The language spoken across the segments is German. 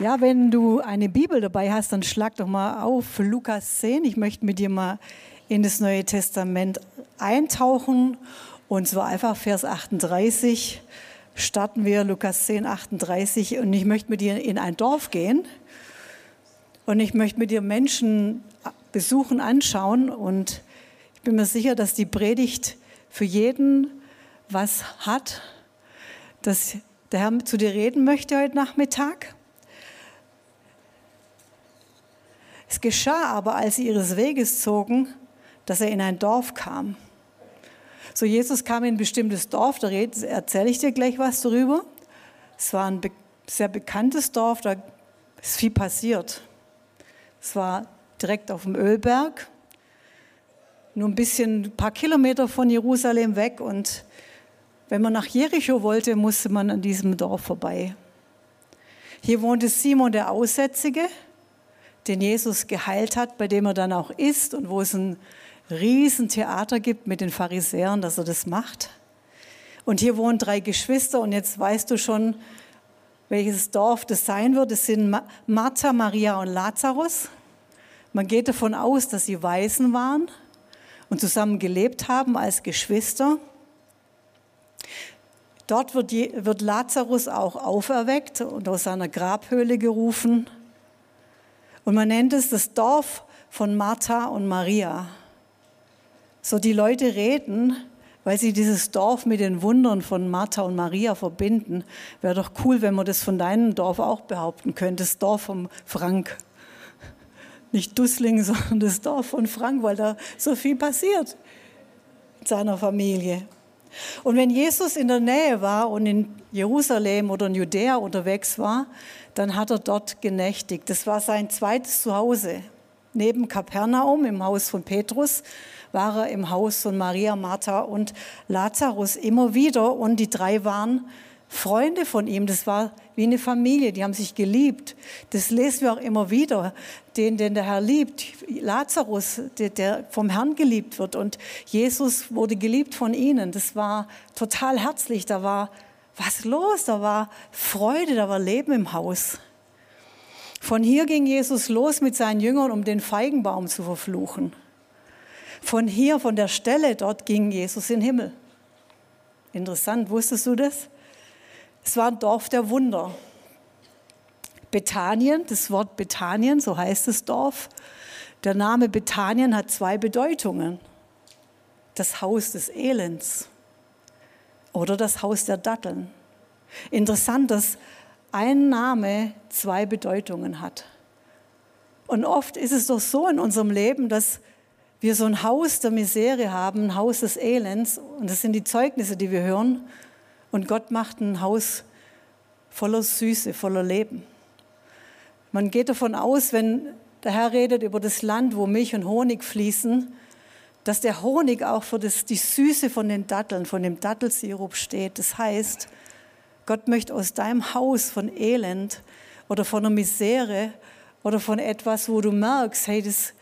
Ja, wenn du eine Bibel dabei hast, dann schlag doch mal auf Lukas 10. Ich möchte mit dir mal in das Neue Testament eintauchen. Und zwar einfach Vers 38 starten wir Lukas 10, 38. Und ich möchte mit dir in ein Dorf gehen. Und ich möchte mit dir Menschen besuchen, anschauen. Und ich bin mir sicher, dass die Predigt für jeden was hat, dass der Herr zu dir reden möchte heute Nachmittag. Es geschah aber, als sie ihres Weges zogen, dass er in ein Dorf kam. So, Jesus kam in ein bestimmtes Dorf, da erzähle ich dir gleich was darüber. Es war ein sehr bekanntes Dorf, da ist viel passiert. Es war direkt auf dem Ölberg, nur ein bisschen, ein paar Kilometer von Jerusalem weg und wenn man nach Jericho wollte, musste man an diesem Dorf vorbei. Hier wohnte Simon der Aussätzige, den Jesus geheilt hat, bei dem er dann auch ist und wo es ein Riesentheater gibt mit den Pharisäern, dass er das macht. Und hier wohnen drei Geschwister und jetzt weißt du schon, welches Dorf das sein wird. Es sind Martha, Maria und Lazarus. Man geht davon aus, dass sie Waisen waren und zusammen gelebt haben als Geschwister. Dort wird, wird Lazarus auch auferweckt und aus seiner Grabhöhle gerufen. Und man nennt es das Dorf von Martha und Maria. So die Leute reden, weil sie dieses Dorf mit den Wundern von Martha und Maria verbinden. Wäre doch cool, wenn man das von deinem Dorf auch behaupten könnte, das Dorf von Frank. Nicht Dussling, sondern das Dorf von Frank, weil da so viel passiert in seiner Familie. Und wenn Jesus in der Nähe war und in Jerusalem oder in Judäa unterwegs war, dann hat er dort genächtigt. Das war sein zweites Zuhause. Neben Kapernaum im Haus von Petrus war er im Haus von Maria, Martha und Lazarus immer wieder. Und die drei waren Freunde von ihm. Das war wie eine Familie, die haben sich geliebt. Das lesen wir auch immer wieder. Den, den der Herr liebt, Lazarus, der, der vom Herrn geliebt wird. Und Jesus wurde geliebt von ihnen. Das war total herzlich. Da war was los, da war Freude, da war Leben im Haus. Von hier ging Jesus los mit seinen Jüngern, um den Feigenbaum zu verfluchen. Von hier, von der Stelle dort ging Jesus in den Himmel. Interessant, wusstest du das? Es war ein Dorf der Wunder. Bethanien, das Wort Bethanien, so heißt das Dorf. Der Name Bethanien hat zwei Bedeutungen. Das Haus des Elends oder das Haus der Datteln. Interessant, dass ein Name zwei Bedeutungen hat. Und oft ist es doch so in unserem Leben, dass wir so ein Haus der Misere haben, ein Haus des Elends. Und das sind die Zeugnisse, die wir hören. Und Gott macht ein Haus voller Süße, voller Leben. Man geht davon aus, wenn der Herr redet über das Land, wo Milch und Honig fließen, dass der Honig auch für das, die Süße von den Datteln, von dem Dattelsirup steht. Das heißt, Gott möchte aus deinem Haus von Elend oder von einer Misere oder von etwas, wo du merkst, hey, das,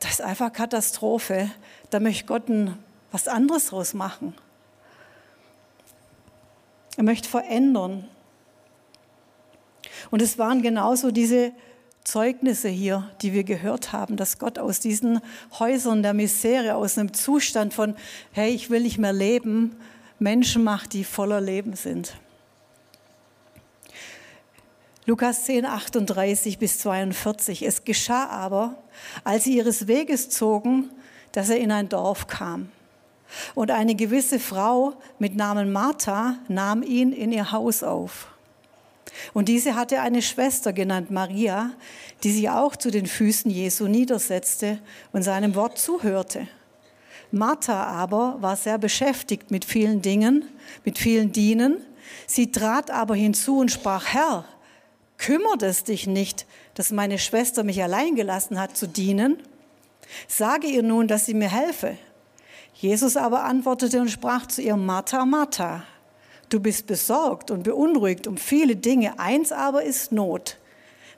das ist einfach Katastrophe, da möchte Gott ein, was anderes draus machen. Er möchte verändern. Und es waren genauso diese Zeugnisse hier, die wir gehört haben, dass Gott aus diesen Häusern der Misere, aus einem Zustand von, hey, ich will nicht mehr leben, Menschen macht, die voller Leben sind. Lukas 10, 38 bis 42. Es geschah aber, als sie ihres Weges zogen, dass er in ein Dorf kam. Und eine gewisse Frau mit Namen Martha nahm ihn in ihr Haus auf. Und diese hatte eine Schwester genannt Maria, die sich auch zu den Füßen Jesu niedersetzte und seinem Wort zuhörte. Martha aber war sehr beschäftigt mit vielen Dingen, mit vielen Dienen. Sie trat aber hinzu und sprach, Herr, kümmert es dich nicht, dass meine Schwester mich allein gelassen hat zu dienen? Sage ihr nun, dass sie mir helfe. Jesus aber antwortete und sprach zu ihr, Martha, Martha, Du bist besorgt und beunruhigt um viele Dinge, eins aber ist Not.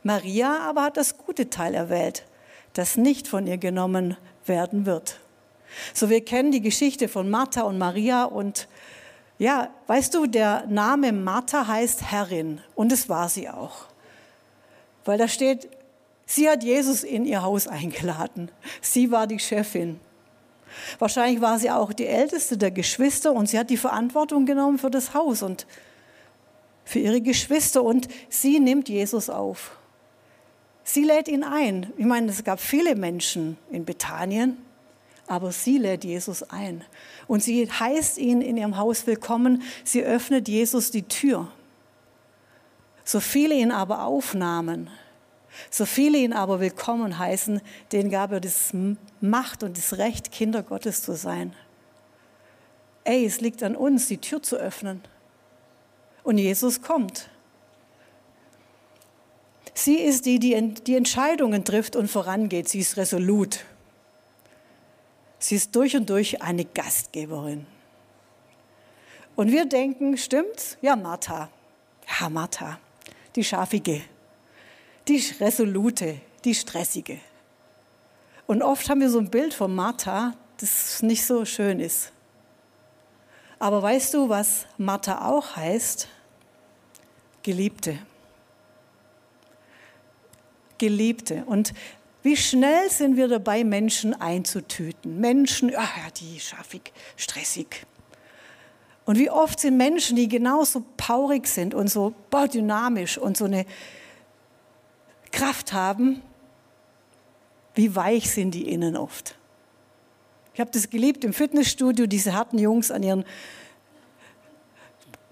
Maria aber hat das gute Teil erwählt, das nicht von ihr genommen werden wird. So, wir kennen die Geschichte von Martha und Maria und ja, weißt du, der Name Martha heißt Herrin und es war sie auch. Weil da steht, sie hat Jesus in ihr Haus eingeladen. Sie war die Chefin. Wahrscheinlich war sie auch die älteste der Geschwister und sie hat die Verantwortung genommen für das Haus und für ihre Geschwister und sie nimmt Jesus auf. Sie lädt ihn ein. Ich meine, es gab viele Menschen in Bethanien, aber sie lädt Jesus ein. Und sie heißt ihn in ihrem Haus willkommen. Sie öffnet Jesus die Tür. So viele ihn aber aufnahmen, so viele ihn aber willkommen heißen, denen gab er das Macht und das Recht, Kinder Gottes zu sein. Ey, es liegt an uns, die Tür zu öffnen. Und Jesus kommt. Sie ist die, die die Entscheidungen trifft und vorangeht. Sie ist resolut. Sie ist durch und durch eine Gastgeberin. Und wir denken, stimmt's? Ja, Martha. Ja, Martha, die Schafige, die Resolute, die Stressige. Und oft haben wir so ein Bild von Martha, das nicht so schön ist. Aber weißt du, was Martha auch heißt? Geliebte. Geliebte. Und wie schnell sind wir dabei, Menschen einzutüten? Menschen, ach ja, die schaffig, stressig. Und wie oft sind Menschen, die genauso paurig sind und so dynamisch und so eine Kraft haben, wie weich sind die innen oft. Ich habe das geliebt im Fitnessstudio, diese harten Jungs an ihren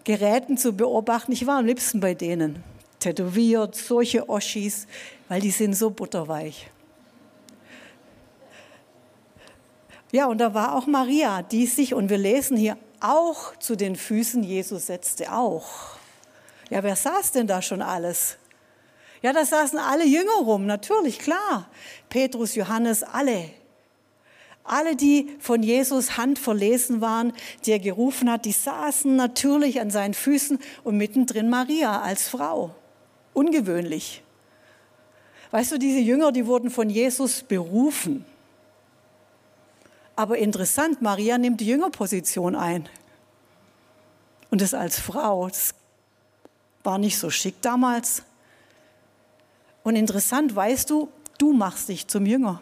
Geräten zu beobachten. Ich war am liebsten bei denen. Tätowiert, solche Oschis, weil die sind so butterweich. Ja, und da war auch Maria, die sich, und wir lesen hier, auch zu den Füßen Jesus setzte, auch. Ja, wer saß denn da schon alles? Ja, da saßen alle Jünger rum, natürlich, klar. Petrus, Johannes, alle. Alle, die von Jesus Hand verlesen waren, die er gerufen hat, die saßen natürlich an seinen Füßen und mittendrin Maria als Frau. Ungewöhnlich. Weißt du, diese Jünger, die wurden von Jesus berufen. Aber interessant, Maria nimmt die Jüngerposition ein. Und das als Frau, das war nicht so schick damals. Und interessant, weißt du, du machst dich zum Jünger.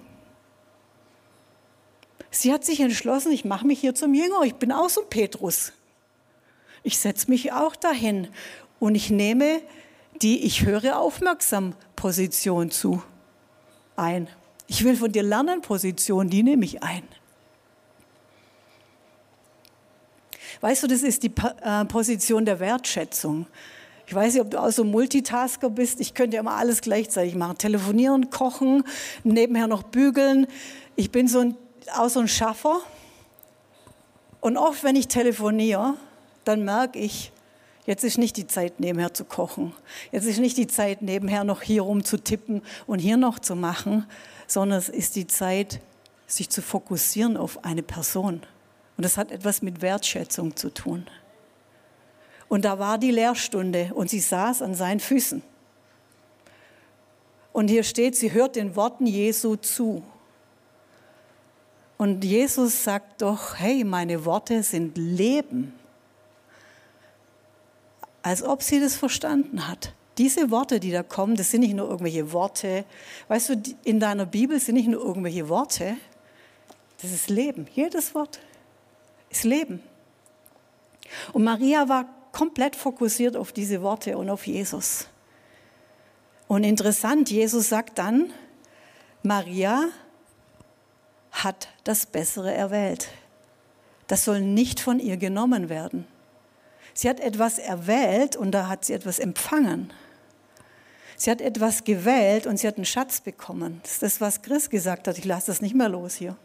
Sie hat sich entschlossen, ich mache mich hier zum Jünger, ich bin auch so Petrus. Ich setze mich auch dahin und ich nehme die ich höre aufmerksam Position zu ein. Ich will von dir lernen Position, die nehme ich ein. Weißt du, das ist die äh, Position der Wertschätzung. Ich weiß nicht, ob du auch so Multitasker bist. Ich könnte ja immer alles gleichzeitig machen. Telefonieren, kochen, nebenher noch bügeln. Ich bin so ein, auch so ein Schaffer. Und oft, wenn ich telefoniere, dann merke ich, jetzt ist nicht die Zeit, nebenher zu kochen. Jetzt ist nicht die Zeit, nebenher noch hier rum zu tippen und hier noch zu machen, sondern es ist die Zeit, sich zu fokussieren auf eine Person. Und das hat etwas mit Wertschätzung zu tun. Und da war die Lehrstunde und sie saß an seinen Füßen. Und hier steht, sie hört den Worten Jesu zu. Und Jesus sagt doch, hey, meine Worte sind Leben. Als ob sie das verstanden hat. Diese Worte, die da kommen, das sind nicht nur irgendwelche Worte. Weißt du, in deiner Bibel sind nicht nur irgendwelche Worte. Das ist Leben. Jedes Wort ist Leben. Und Maria war komplett fokussiert auf diese Worte und auf Jesus. Und interessant, Jesus sagt dann, Maria hat das Bessere erwählt. Das soll nicht von ihr genommen werden. Sie hat etwas erwählt und da hat sie etwas empfangen. Sie hat etwas gewählt und sie hat einen Schatz bekommen. Das ist das, was Chris gesagt hat. Ich lasse das nicht mehr los hier.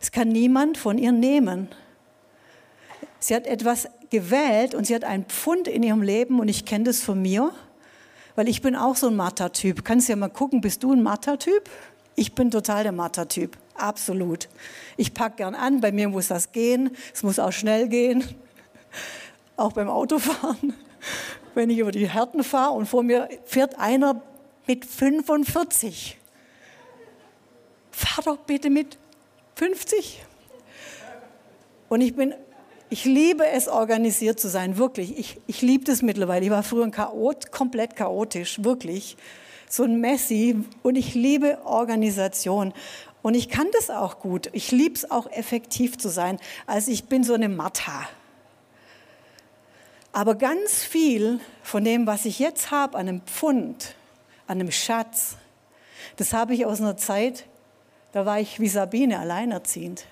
Es kann niemand von ihr nehmen. Sie hat etwas gewählt und sie hat einen Pfund in ihrem Leben und ich kenne das von mir, weil ich bin auch so ein Matha-Typ. Kannst ja mal gucken, bist du ein Matha-Typ? Ich bin total der Matha-Typ, absolut. Ich packe gern an, bei mir muss das gehen, es muss auch schnell gehen, auch beim Autofahren. Wenn ich über die Härten fahre und vor mir fährt einer mit 45. Fahr doch bitte mit 50. Und ich bin Ich liebe es, organisiert zu sein, wirklich. Ich, ich liebe das mittlerweile. Ich war früher ein Chaot, komplett chaotisch, wirklich. So ein Messi. Und ich liebe Organisation. Und ich kann das auch gut. Ich liebe es auch, effektiv zu sein. Also ich bin so eine Matta. Aber ganz viel von dem, was ich jetzt habe, an einem Pfund, an einem Schatz, das habe ich aus einer Zeit, da war ich wie Sabine alleinerziehend.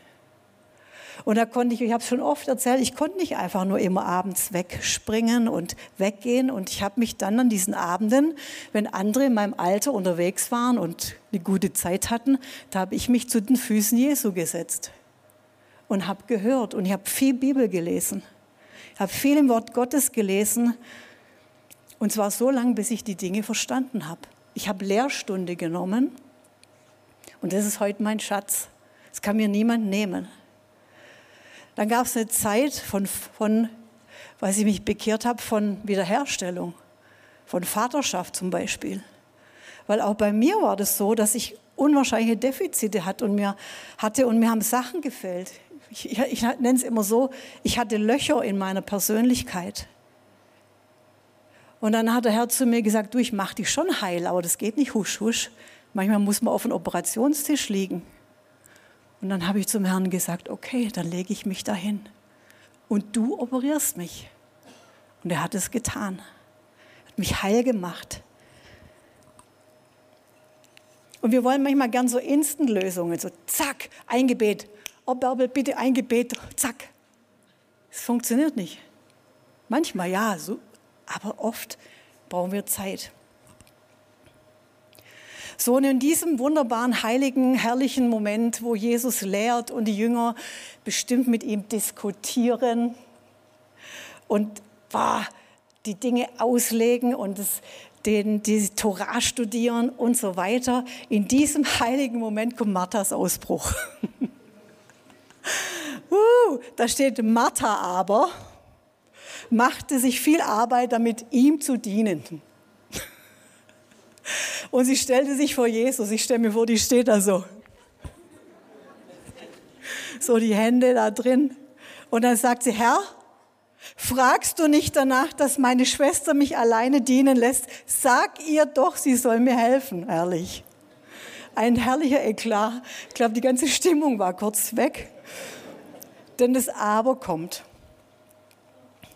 Und da konnte ich, ich habe es schon oft erzählt, ich konnte nicht einfach nur immer abends wegspringen und weggehen. Und ich habe mich dann an diesen Abenden, wenn andere in meinem Alter unterwegs waren und eine gute Zeit hatten, da habe ich mich zu den Füßen Jesu gesetzt und habe gehört. Und ich habe viel Bibel gelesen. Ich habe viel im Wort Gottes gelesen. Und zwar so lange, bis ich die Dinge verstanden habe. Ich habe Lehrstunde genommen und das ist heute mein Schatz. Das kann mir niemand nehmen. Dann gab es eine Zeit von, von, weil ich mich bekehrt habe, von Wiederherstellung, von Vaterschaft zum Beispiel. Weil auch bei mir war das so, dass ich unwahrscheinliche Defizite hatte und mir hatte und mir haben Sachen gefällt. Ich, ich, ich nenne es immer so, ich hatte Löcher in meiner Persönlichkeit. Und dann hat der Herr zu mir gesagt, du, ich mache dich schon heil, aber das geht nicht husch, husch. Manchmal muss man auf dem Operationstisch liegen. Und dann habe ich zum Herrn gesagt, okay, dann lege ich mich dahin. Und du operierst mich. Und er hat es getan. Hat mich heil gemacht. Und wir wollen manchmal gern so Instant-Lösungen, so zack, ein Gebet. Oh, Bärbel, bitte ein Gebet, zack. Es funktioniert nicht. Manchmal ja, so aber oft brauchen wir Zeit. So, und in diesem wunderbaren, heiligen, herrlichen Moment, wo Jesus lehrt und die Jünger bestimmt mit ihm diskutieren und boah, die Dinge auslegen und das, den, die Torah studieren und so weiter, in diesem heiligen Moment kommt Marthas Ausbruch. uh, da steht Martha aber machte sich viel Arbeit damit, ihm zu dienen. Und sie stellte sich vor Jesus. Ich stelle mir vor, die steht da so. So die Hände da drin. Und dann sagt sie, Herr, fragst du nicht danach, dass meine Schwester mich alleine dienen lässt? Sag ihr doch, sie soll mir helfen. Ehrlich. Ein herrlicher Eklat. Ich glaube, die ganze Stimmung war kurz weg. Denn das Aber kommt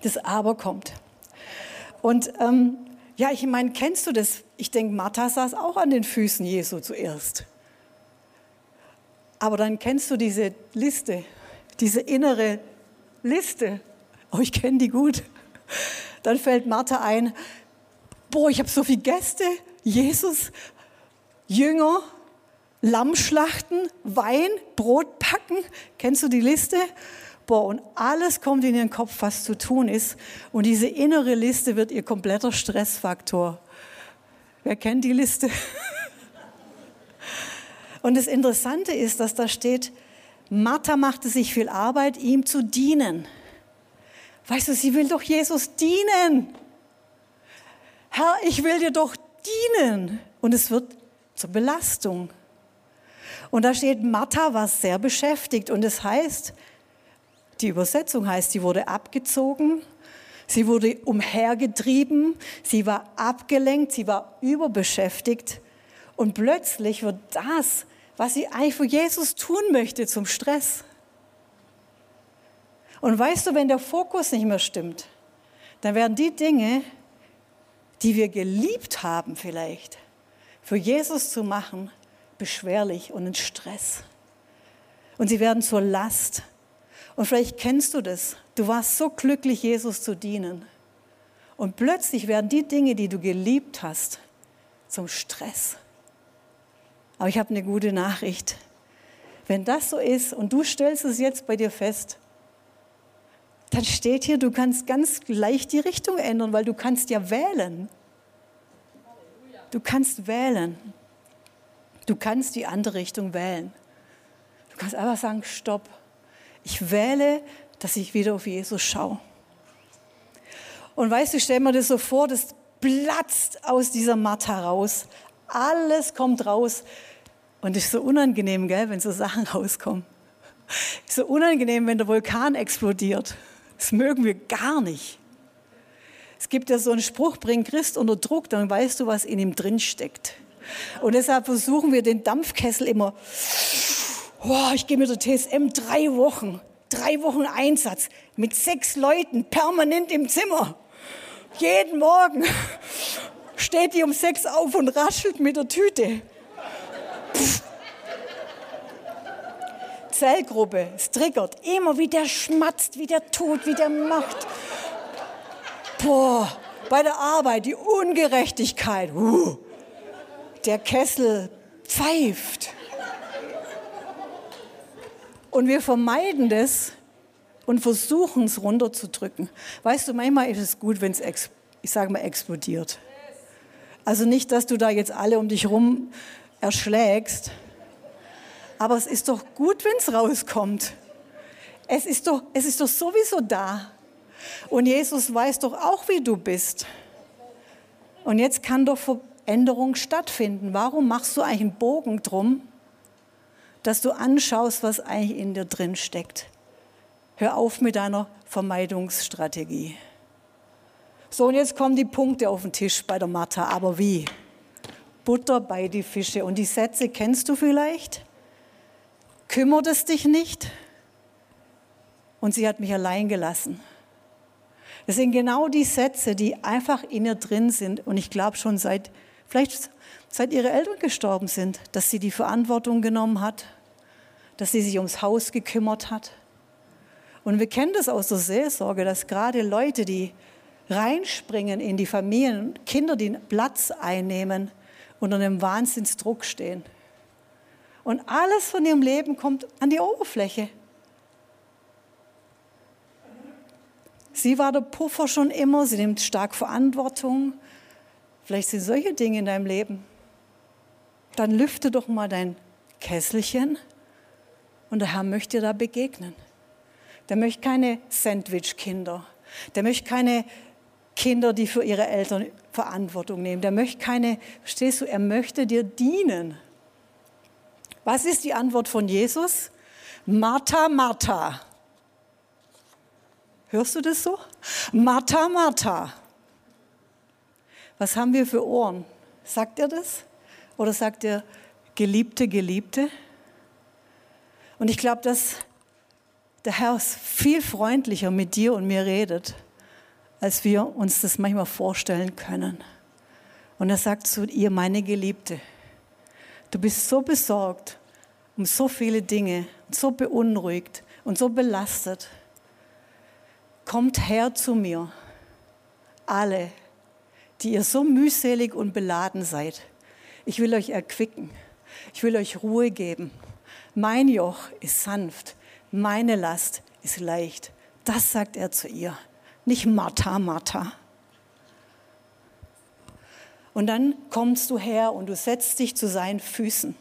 das Aber kommt. Und ähm, ja, ich meine, kennst du das? Ich denke, Martha saß auch an den Füßen Jesu zuerst. Aber dann kennst du diese Liste, diese innere Liste. Oh, ich kenne die gut. Dann fällt Martha ein, boah, ich habe so viele Gäste, Jesus, Jünger, Lammschlachten, Wein, Brot packen. Kennst du die Liste? Boah, und alles kommt in ihren Kopf, was zu tun ist. Und diese innere Liste wird ihr kompletter Stressfaktor. Wer kennt die Liste? Und das Interessante ist, dass da steht, Martha machte sich viel Arbeit, ihm zu dienen. Weißt du, sie will doch Jesus dienen. Herr, ich will dir doch dienen. Und es wird zur Belastung. Und da steht, Martha war sehr beschäftigt. Und es das heißt, die Übersetzung heißt, sie wurde abgezogen, sie wurde umhergetrieben, sie war abgelenkt, sie war überbeschäftigt. Und plötzlich wird das, was sie eigentlich für Jesus tun möchte, zum Stress. Und weißt du, wenn der Fokus nicht mehr stimmt, dann werden die Dinge, die wir geliebt haben vielleicht, für Jesus zu machen, beschwerlich und ein Stress. Und sie werden zur Last. Und vielleicht kennst du das. Du warst so glücklich, Jesus zu dienen. Und plötzlich werden die Dinge, die du geliebt hast, zum Stress. Aber ich habe eine gute Nachricht. Wenn das so ist und du stellst es jetzt bei dir fest, dann steht hier, du kannst ganz leicht die Richtung ändern, weil du kannst ja wählen. Du kannst wählen. Du kannst die andere Richtung wählen. Du kannst einfach sagen, stopp. Ich wähle, dass ich wieder auf Jesus schaue. Und weißt du, stell mir das so vor, das platzt aus dieser Matte raus. Alles kommt raus. Und ist so unangenehm, gell, wenn so Sachen rauskommen. Ist so unangenehm, wenn der Vulkan explodiert. Das mögen wir gar nicht. Es gibt ja so einen Spruch, bring Christ unter Druck, dann weißt du, was in ihm drin steckt. Und deshalb versuchen wir den Dampfkessel immer, oh, ich gehe mit der TSM drei Wochen, drei Wochen Einsatz mit sechs Leuten permanent im Zimmer. Jeden Morgen steht die um sechs auf und raschelt mit der Tüte. Pff. Zellgruppe, es triggert immer, wie der schmatzt, wie der tut, wie der macht. Boah, bei der Arbeit die Ungerechtigkeit. Uh, der Kessel pfeift. Und wir vermeiden das und versuchen es runterzudrücken. Weißt du, manchmal ist es gut, wenn es, ich sage mal, explodiert. Also nicht, dass du da jetzt alle um dich rum erschlägst, aber es ist doch gut, wenn es rauskommt. Es ist, doch, es ist doch sowieso da. Und Jesus weiß doch auch, wie du bist. Und jetzt kann doch Veränderung stattfinden. Warum machst du eigentlich einen Bogen drum, dass du anschaust, was eigentlich in dir drin steckt? Hör auf mit deiner Vermeidungsstrategie. So, und jetzt kommen die Punkte auf den Tisch bei der Martha. Aber wie? Butter bei die Fische. Und die Sätze kennst du vielleicht? Kümmert es dich nicht? Und sie hat mich allein gelassen. Das sind genau die Sätze, die einfach in ihr drin sind. Und ich glaube schon seit, vielleicht seit ihre Eltern gestorben sind, dass sie die Verantwortung genommen hat, dass sie sich ums Haus gekümmert hat. Und wir kennen das aus der Seelsorge, dass gerade Leute, die reinspringen in die Familien, Kinder, die Platz einnehmen, unter einem Wahnsinnsdruck stehen. Und alles von ihrem Leben kommt an die Oberfläche. Sie war der Puffer schon immer, sie nimmt stark Verantwortung. Vielleicht sind solche Dinge in deinem Leben. Dann lüfte doch mal dein Kesselchen und der Herr möchte dir da begegnen. Der möchte keine Sandwich-Kinder. Der möchte keine Kinder, die für ihre Eltern Verantwortung nehmen. Der möchte keine, verstehst du, er möchte dir dienen. Was ist die Antwort von Jesus? Martha, Martha. Hörst du das so? Martha, Martha. Was haben wir für Ohren? Sagt er das? Oder sagt er Geliebte, Geliebte? Und ich glaube, dass der Herr viel freundlicher mit dir und mir redet, als wir uns das manchmal vorstellen können. Und er sagt zu ihr, meine Geliebte, du bist so besorgt um so viele Dinge, so beunruhigt und so belastet. Kommt her zu mir, alle, die ihr so mühselig und beladen seid. Ich will euch erquicken. Ich will euch Ruhe geben. Mein Joch ist sanft meine Last ist leicht. Das sagt er zu ihr, nicht Martha, Martha. Und dann kommst du her und du setzt dich zu seinen Füßen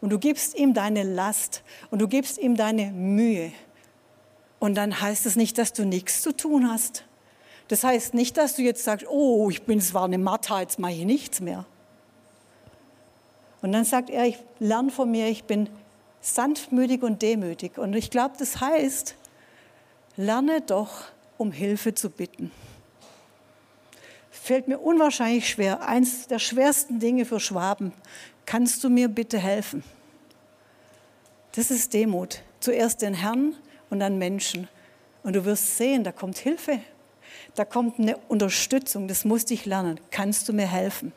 und du gibst ihm deine Last und du gibst ihm deine Mühe. Und dann heißt es nicht, dass du nichts zu tun hast. Das heißt nicht, dass du jetzt sagst, oh, ich bin zwar eine Martha, jetzt mache ich nichts mehr. Und dann sagt er, ich lerne von mir, ich bin sanftmütig und demütig. Und ich glaube, das heißt, lerne doch, um Hilfe zu bitten. Fällt mir unwahrscheinlich schwer. Eins der schwersten Dinge für Schwaben. Kannst du mir bitte helfen? Das ist Demut. Zuerst den Herrn und dann Menschen. Und du wirst sehen, da kommt Hilfe. Da kommt eine Unterstützung. Das musste ich lernen. Kannst du mir helfen?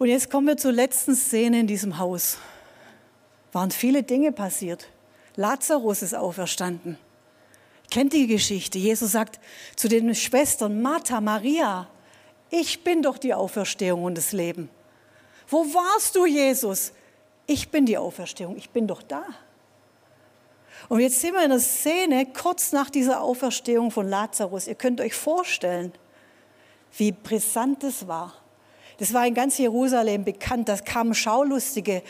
Und jetzt kommen wir zur letzten Szene in diesem Haus. Waren viele Dinge passiert. Lazarus ist auferstanden. Kennt die Geschichte? Jesus sagt zu den Schwestern, Martha, Maria, ich bin doch die Auferstehung und das Leben. Wo warst du, Jesus? Ich bin die Auferstehung, ich bin doch da. Und jetzt sind wir in der Szene kurz nach dieser Auferstehung von Lazarus. Ihr könnt euch vorstellen, wie brisant es war. Das war in ganz Jerusalem bekannt. Da kamen Schaulustige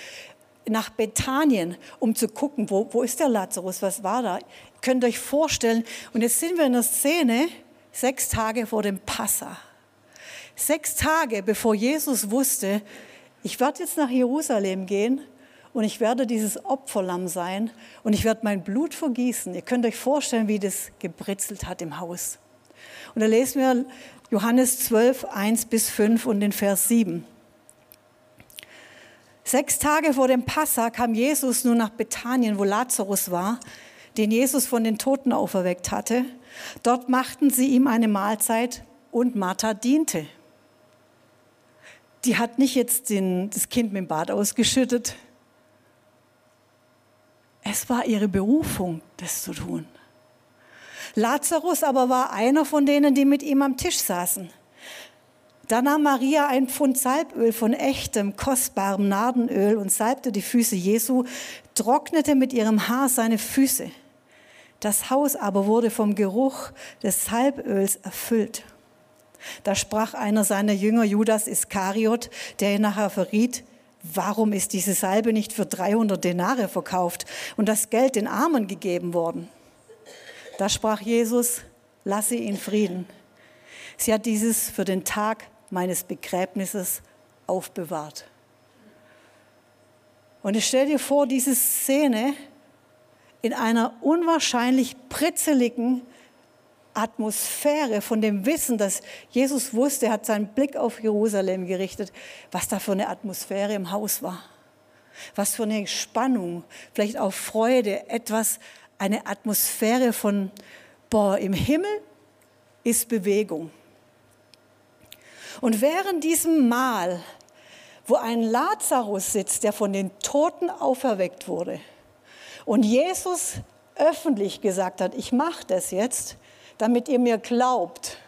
nach Bethanien, um zu gucken, wo, wo ist der Lazarus, was war da. Ihr könnt euch vorstellen, und jetzt sind wir in der Szene, sechs Tage vor dem Passa. Sechs Tage bevor Jesus wusste, ich werde jetzt nach Jerusalem gehen und ich werde dieses Opferlamm sein und ich werde mein Blut vergießen. Ihr könnt euch vorstellen, wie das gebritzelt hat im Haus. Und da lesen wir Johannes 12, 1 bis 5 und den Vers 7. Sechs Tage vor dem Passa kam Jesus nun nach Bethanien, wo Lazarus war, den Jesus von den Toten auferweckt hatte. Dort machten sie ihm eine Mahlzeit und Martha diente. Die hat nicht jetzt den, das Kind mit dem Bad ausgeschüttet, es war ihre Berufung, das zu tun. Lazarus aber war einer von denen, die mit ihm am Tisch saßen. Da nahm Maria ein Pfund Salböl von echtem, kostbarem Nardenöl und salbte die Füße Jesu, trocknete mit ihrem Haar seine Füße. Das Haus aber wurde vom Geruch des Salböls erfüllt. Da sprach einer seiner Jünger, Judas Iskariot, der ihn nachher verriet, warum ist diese Salbe nicht für 300 Denare verkauft und das Geld den Armen gegeben worden? Da sprach Jesus, lasse ihn Frieden. Sie hat dieses für den Tag meines Begräbnisses aufbewahrt. Und ich stell dir vor, diese Szene in einer unwahrscheinlich pritzeligen Atmosphäre von dem Wissen, dass Jesus wusste, er hat seinen Blick auf Jerusalem gerichtet, was da für eine Atmosphäre im Haus war. Was für eine Spannung, vielleicht auch Freude, etwas, eine Atmosphäre von, boah, im Himmel ist Bewegung. Und während diesem Mahl, wo ein Lazarus sitzt, der von den Toten auferweckt wurde, und Jesus öffentlich gesagt hat, ich mache das jetzt, damit ihr mir glaubt.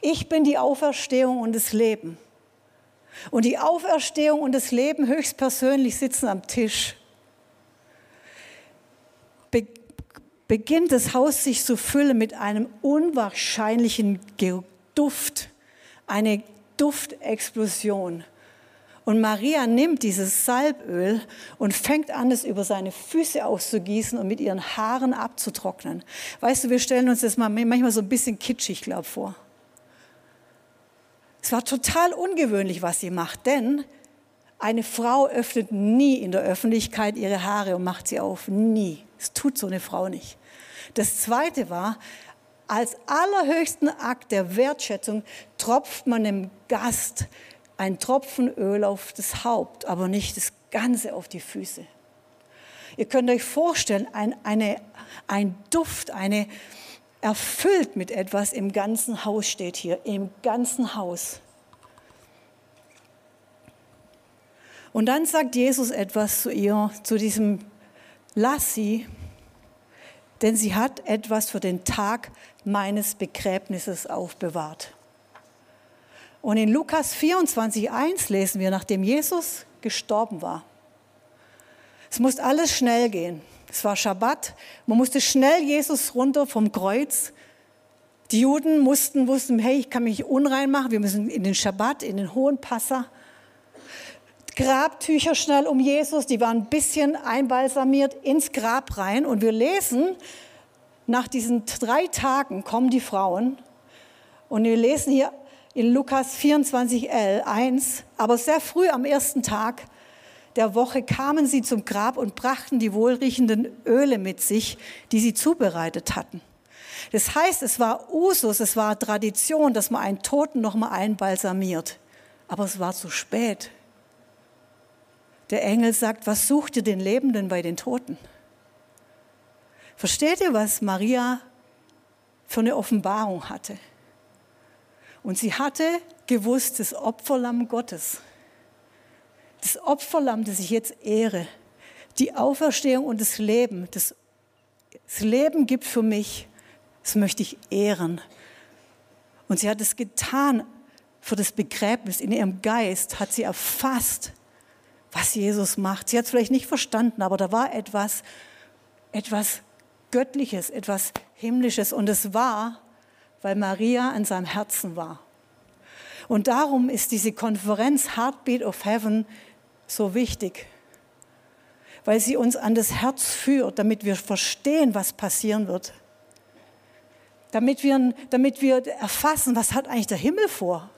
Ich bin die Auferstehung und das Leben. Und die Auferstehung und das Leben höchstpersönlich sitzen am Tisch. Be beginnt das Haus sich zu füllen mit einem unwahrscheinlichen Duft, eine Duftexplosion. Und Maria nimmt dieses Salböl und fängt an, es über seine Füße auszugießen und mit ihren Haaren abzutrocknen. Weißt du, wir stellen uns das mal manchmal so ein bisschen kitschig, glaube vor. Es war total ungewöhnlich, was sie macht, denn eine Frau öffnet nie in der Öffentlichkeit ihre Haare und macht sie auf. Nie. Das tut so eine Frau nicht. Das zweite war, als allerhöchsten Akt der Wertschätzung tropft man dem Gast ein Tropfen Öl auf das Haupt, aber nicht das Ganze auf die Füße. Ihr könnt euch vorstellen, ein, eine, ein Duft, eine erfüllt mit etwas im ganzen Haus steht hier, im ganzen Haus. Und dann sagt Jesus etwas zu ihr, zu diesem Lass sie, denn sie hat etwas für den Tag meines Begräbnisses aufbewahrt. Und in Lukas 24.1 lesen wir, nachdem Jesus gestorben war. Es musste alles schnell gehen. Es war Schabbat. Man musste schnell Jesus runter vom Kreuz. Die Juden mussten, wussten, hey, ich kann mich unrein machen. Wir müssen in den Schabbat, in den hohen Passa. Grabtücher schnell um Jesus. Die waren ein bisschen einbalsamiert ins Grab rein. Und wir lesen, nach diesen drei Tagen kommen die Frauen. Und wir lesen hier in Lukas 24, 1. Aber sehr früh am ersten Tag der Woche kamen sie zum Grab und brachten die wohlriechenden Öle mit sich, die sie zubereitet hatten. Das heißt, es war Usus, es war Tradition, dass man einen Toten nochmal einbalsamiert. Aber es war zu spät. Der Engel sagt, was sucht ihr den Lebenden bei den Toten? Versteht ihr, was Maria für eine Offenbarung hatte? Und sie hatte gewusst, das Opferlamm Gottes, das Opferlamm, das ich jetzt ehre, die Auferstehung und das Leben, das, das Leben gibt für mich, das möchte ich ehren. Und sie hat es getan für das Begräbnis. In ihrem Geist hat sie erfasst, was Jesus macht. Sie hat es vielleicht nicht verstanden, aber da war etwas, etwas Göttliches, etwas Himmlisches. Und es war, weil Maria an seinem Herzen war. Und darum ist diese Konferenz Heartbeat of Heaven so wichtig, weil sie uns an das Herz führt, damit wir verstehen, was passieren wird. Damit wir, damit wir erfassen, was hat eigentlich der Himmel vor.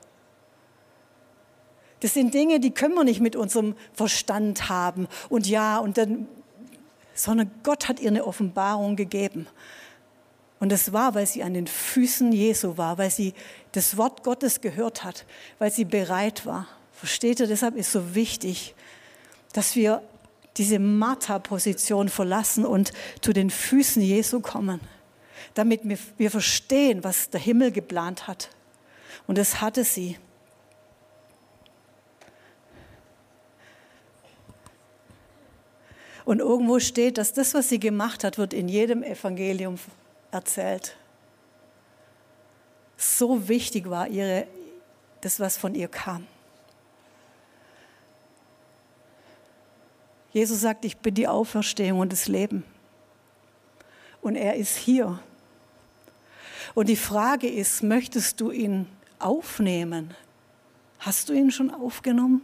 Das sind Dinge, die können wir nicht mit unserem Verstand haben. Und ja, und dann, sondern Gott hat ihr eine Offenbarung gegeben. Und das war, weil sie an den Füßen Jesu war, weil sie das Wort Gottes gehört hat, weil sie bereit war. Versteht ihr? Deshalb ist so wichtig, dass wir diese Martha-Position verlassen und zu den Füßen Jesu kommen, damit wir verstehen, was der Himmel geplant hat. Und das hatte sie. Und irgendwo steht, dass das, was sie gemacht hat, wird in jedem Evangelium erzählt. So wichtig war ihre, das, was von ihr kam. Jesus sagt, ich bin die Auferstehung und das Leben. Und er ist hier. Und die Frage ist, möchtest du ihn aufnehmen? Hast du ihn schon aufgenommen?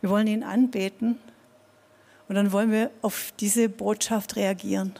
Wir wollen ihn anbeten und dann wollen wir auf diese Botschaft reagieren.